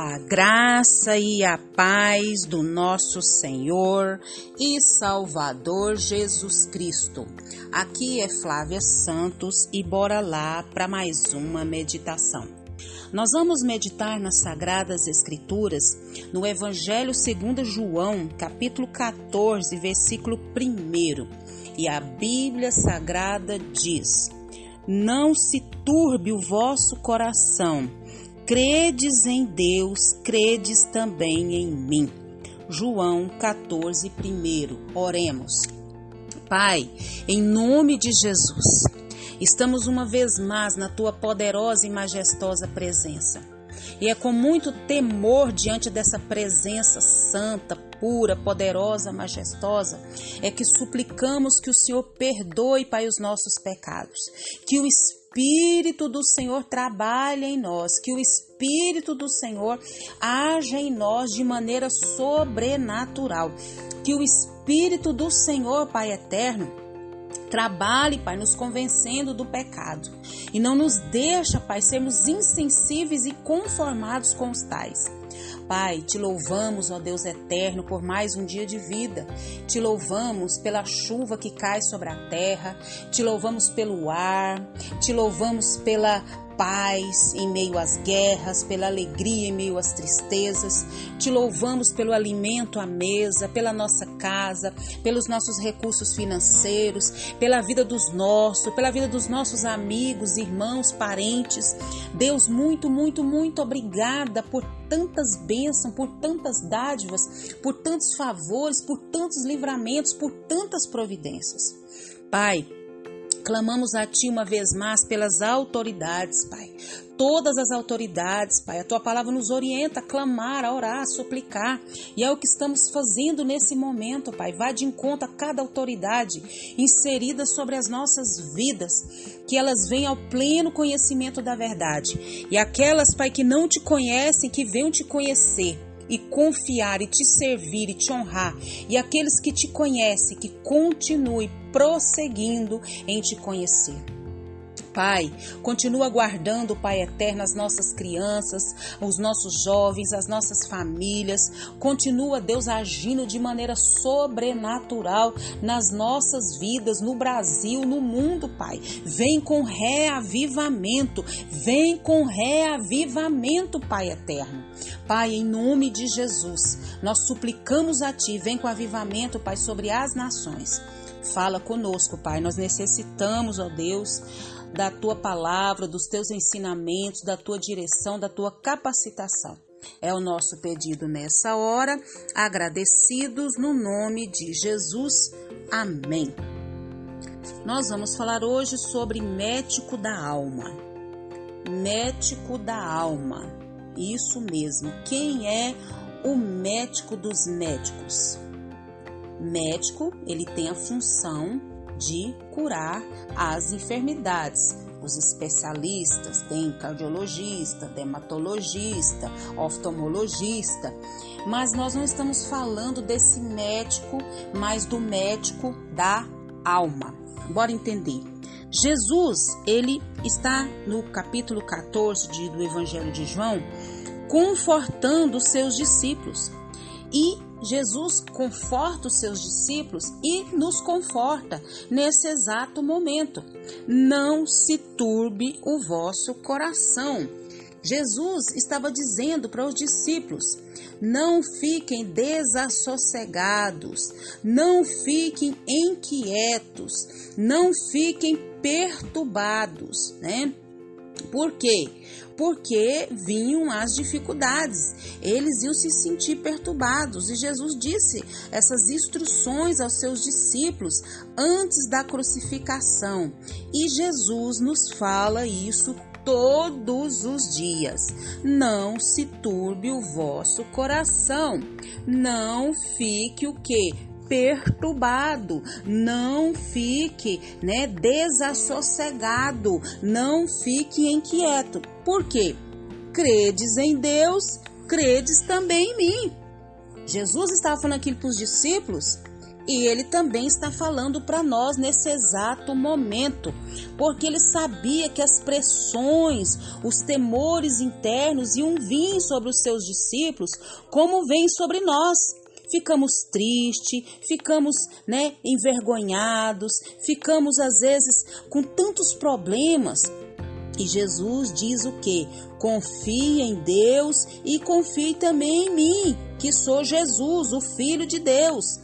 A graça e a paz do nosso Senhor e Salvador Jesus Cristo. Aqui é Flávia Santos e bora lá para mais uma meditação. Nós vamos meditar nas Sagradas Escrituras no Evangelho segundo João, capítulo 14, versículo 1. E a Bíblia Sagrada diz: Não se turbe o vosso coração Credes em Deus, credes também em mim. João 14, 1. Oremos. Pai, em nome de Jesus, estamos uma vez mais na tua poderosa e majestosa presença. E é com muito temor diante dessa presença santa, pura, poderosa, majestosa, é que suplicamos que o Senhor perdoe, Pai, os nossos pecados, que o Espírito Espírito do Senhor trabalhe em nós, que o Espírito do Senhor haja em nós de maneira sobrenatural, que o Espírito do Senhor, Pai eterno, Trabalhe, Pai, nos convencendo do pecado e não nos deixa, Pai, sermos insensíveis e conformados com os tais. Pai, te louvamos, ó Deus eterno, por mais um dia de vida. Te louvamos pela chuva que cai sobre a terra. Te louvamos pelo ar. Te louvamos pela paz em meio às guerras, pela alegria em meio às tristezas. Te louvamos pelo alimento à mesa, pela nossa casa, pelos nossos recursos financeiros, pela vida dos nossos, pela vida dos nossos amigos, irmãos, parentes. Deus, muito, muito, muito obrigada por tantas bênçãos, por tantas dádivas, por tantos favores, por tantos livramentos, por tantas providências. Pai, Clamamos a Ti uma vez mais pelas autoridades, Pai. Todas as autoridades, Pai. A Tua palavra nos orienta a clamar, a orar, a suplicar. E é o que estamos fazendo nesse momento, Pai. Vá de encontro a cada autoridade inserida sobre as nossas vidas. Que elas venham ao pleno conhecimento da verdade. E aquelas, Pai, que não te conhecem, que venham te conhecer e confiar e te servir e te honrar, e aqueles que te conhecem, que continue prosseguindo em te conhecer. Pai, continua guardando, Pai eterno, as nossas crianças, os nossos jovens, as nossas famílias. Continua, Deus, agindo de maneira sobrenatural nas nossas vidas, no Brasil, no mundo, Pai. Vem com reavivamento, vem com reavivamento, Pai eterno. Pai, em nome de Jesus, nós suplicamos a Ti, vem com avivamento, Pai, sobre as nações. Fala conosco, Pai. Nós necessitamos, ó Deus, da tua palavra, dos teus ensinamentos, da tua direção, da tua capacitação. É o nosso pedido nessa hora, agradecidos no nome de Jesus. Amém. Nós vamos falar hoje sobre médico da alma. Médico da alma. Isso mesmo. Quem é o médico dos médicos? Médico, ele tem a função de curar as enfermidades. Os especialistas têm cardiologista, dermatologista, oftalmologista, mas nós não estamos falando desse médico, mas do médico da alma. Bora entender. Jesus, ele está no capítulo 14 de, do Evangelho de João, confortando os seus discípulos. E Jesus conforta os seus discípulos e nos conforta nesse exato momento. Não se turbe o vosso coração. Jesus estava dizendo para os discípulos: não fiquem desassossegados, não fiquem inquietos, não fiquem perturbados, né? Por quê? Porque vinham as dificuldades, eles iam se sentir perturbados. E Jesus disse essas instruções aos seus discípulos antes da crucificação. E Jesus nos fala isso todos os dias. Não se turbe o vosso coração. Não fique o que? perturbado, não fique, né, desassossegado, não fique inquieto. Por quê? Credes em Deus, credes também em mim. Jesus estava falando aquilo para os discípulos E ele também está falando para nós nesse exato momento, porque ele sabia que as pressões, os temores internos iam vir sobre os seus discípulos, como vêm sobre nós ficamos tristes, ficamos, né, envergonhados, ficamos às vezes com tantos problemas. E Jesus diz o que? Confie em Deus e confie também em mim, que sou Jesus, o Filho de Deus.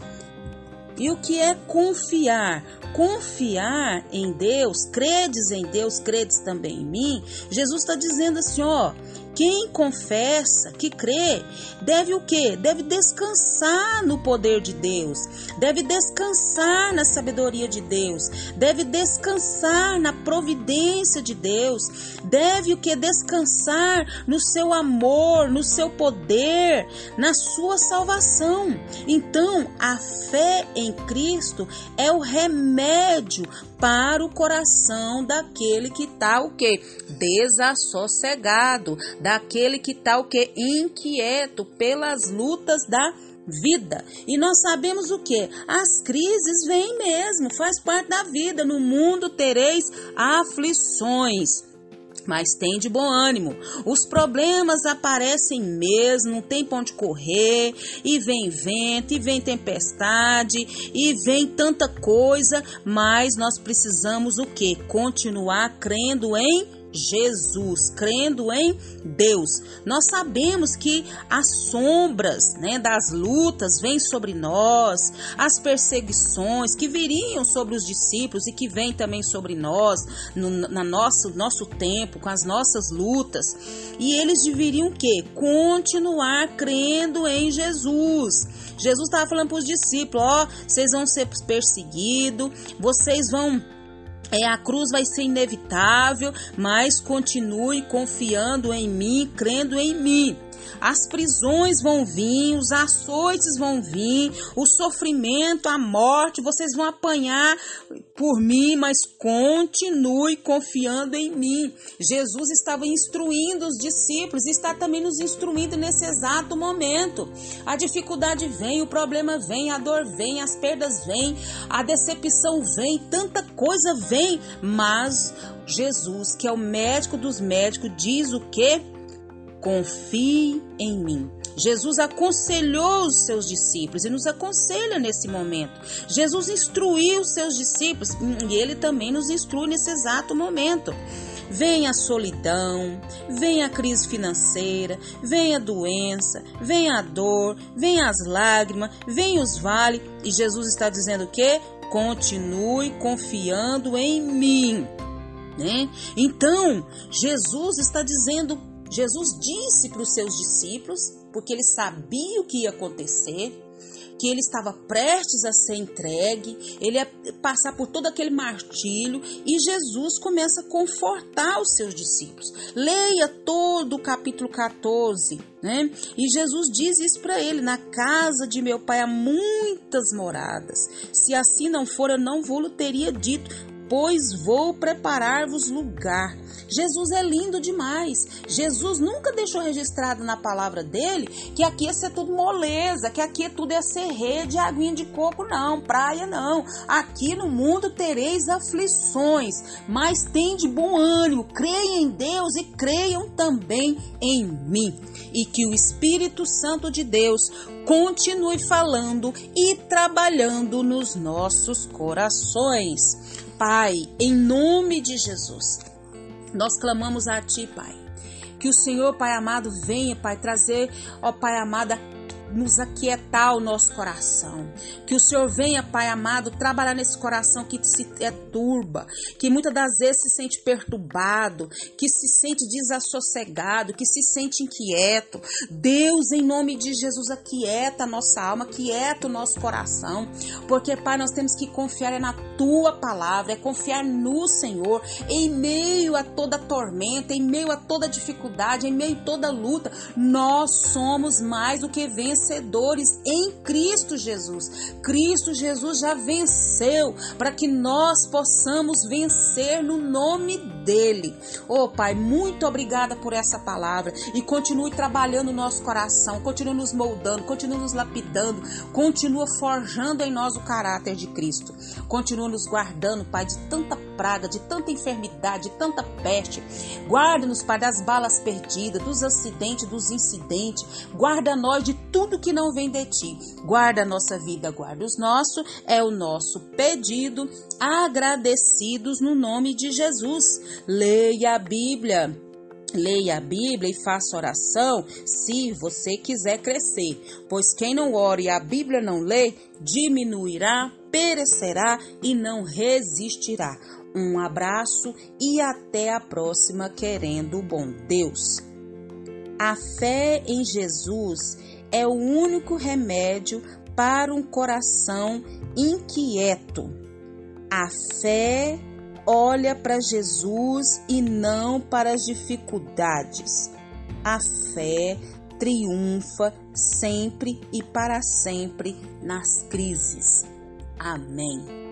E o que é confiar? Confiar em Deus, credes em Deus, credes também em mim. Jesus está dizendo assim, ó, quem confessa, que crê, deve o quê? Deve descansar no poder de Deus, deve descansar na sabedoria de Deus, deve descansar na providência de Deus, deve o que? Descansar no seu amor, no seu poder, na sua salvação. Então, a fé em Cristo é o remédio para o coração daquele que está o que? Desassossegado, daquele que está o que? Inquieto pelas lutas da vida. E nós sabemos o que? As crises vêm mesmo, faz parte da vida. No mundo tereis aflições mas tem de bom ânimo. Os problemas aparecem mesmo, não tem ponto de correr, e vem vento, e vem tempestade, e vem tanta coisa, mas nós precisamos o que? Continuar crendo em Jesus, crendo em Deus. Nós sabemos que as sombras né, das lutas vêm sobre nós, as perseguições que viriam sobre os discípulos e que vêm também sobre nós, no na nosso, nosso tempo, com as nossas lutas. E eles deveriam que? Continuar crendo em Jesus. Jesus estava falando para os discípulos: ó, vocês vão ser perseguidos, vocês vão é, a cruz vai ser inevitável, mas continue confiando em mim, crendo em mim. As prisões vão vir, os açoites vão vir, o sofrimento, a morte, vocês vão apanhar por mim, mas continue confiando em mim. Jesus estava instruindo os discípulos está também nos instruindo nesse exato momento. A dificuldade vem, o problema vem, a dor vem, as perdas vêm, a decepção vem, tanta coisa vem, mas Jesus, que é o médico dos médicos, diz o que? Confie em mim. Jesus aconselhou os seus discípulos e nos aconselha nesse momento. Jesus instruiu os seus discípulos e ele também nos instrui nesse exato momento. Vem a solidão, vem a crise financeira, vem a doença, vem a dor, vem as lágrimas, vem os vales e Jesus está dizendo que continue confiando em mim. Né? Então, Jesus está dizendo Jesus disse para os seus discípulos, porque ele sabia o que ia acontecer, que ele estava prestes a ser entregue, ele ia passar por todo aquele martírio e Jesus começa a confortar os seus discípulos. Leia todo o capítulo 14, né? E Jesus diz isso para ele: Na casa de meu pai há muitas moradas. Se assim não for, eu não vou-lhe teria dito pois vou preparar-vos lugar. Jesus é lindo demais. Jesus nunca deixou registrado na palavra dele que aqui ia ser tudo moleza, que aqui tudo ia ser rede, aguinha de coco, não, praia não. Aqui no mundo tereis aflições, mas tem de bom ânimo, creiam em Deus e creiam também em mim. E que o Espírito Santo de Deus continue falando e trabalhando nos nossos corações. Pai, em nome de Jesus, nós clamamos a Ti, Pai. Que o Senhor, Pai amado, venha, Pai, trazer, ó Pai amado, nos aquietar o nosso coração. Que o Senhor venha, Pai amado, trabalhar nesse coração que se é turba, que muitas das vezes se sente perturbado, que se sente desassossegado, que se sente inquieto. Deus, em nome de Jesus, aquieta a nossa alma, aquieta o nosso coração, porque, Pai, nós temos que confiar na Tua palavra, é confiar no Senhor, em meio a toda tormenta, em meio a toda dificuldade, em meio a toda luta, nós somos mais do que vencedores vencedores em Cristo Jesus. Cristo Jesus já venceu para que nós possamos vencer no nome dele. Oh, Pai, muito obrigada por essa palavra e continue trabalhando no nosso coração, continue nos moldando, continue nos lapidando, continua forjando em nós o caráter de Cristo. Continua nos guardando, Pai, de tanta praga, de tanta enfermidade, de tanta peste. Guarda-nos, Pai, das balas perdidas, dos acidentes, dos incidentes. Guarda nós de tudo que não vem de ti. Guarda a nossa vida, guarda os nossos. É o nosso pedido, agradecidos no nome de Jesus. Leia a Bíblia. Leia a Bíblia e faça oração se você quiser crescer, pois quem não ora e a Bíblia não lê, diminuirá, perecerá e não resistirá. Um abraço e até a próxima, querendo o bom Deus. A fé em Jesus é o único remédio para um coração inquieto. A fé olha para Jesus e não para as dificuldades. A fé triunfa sempre e para sempre nas crises. Amém.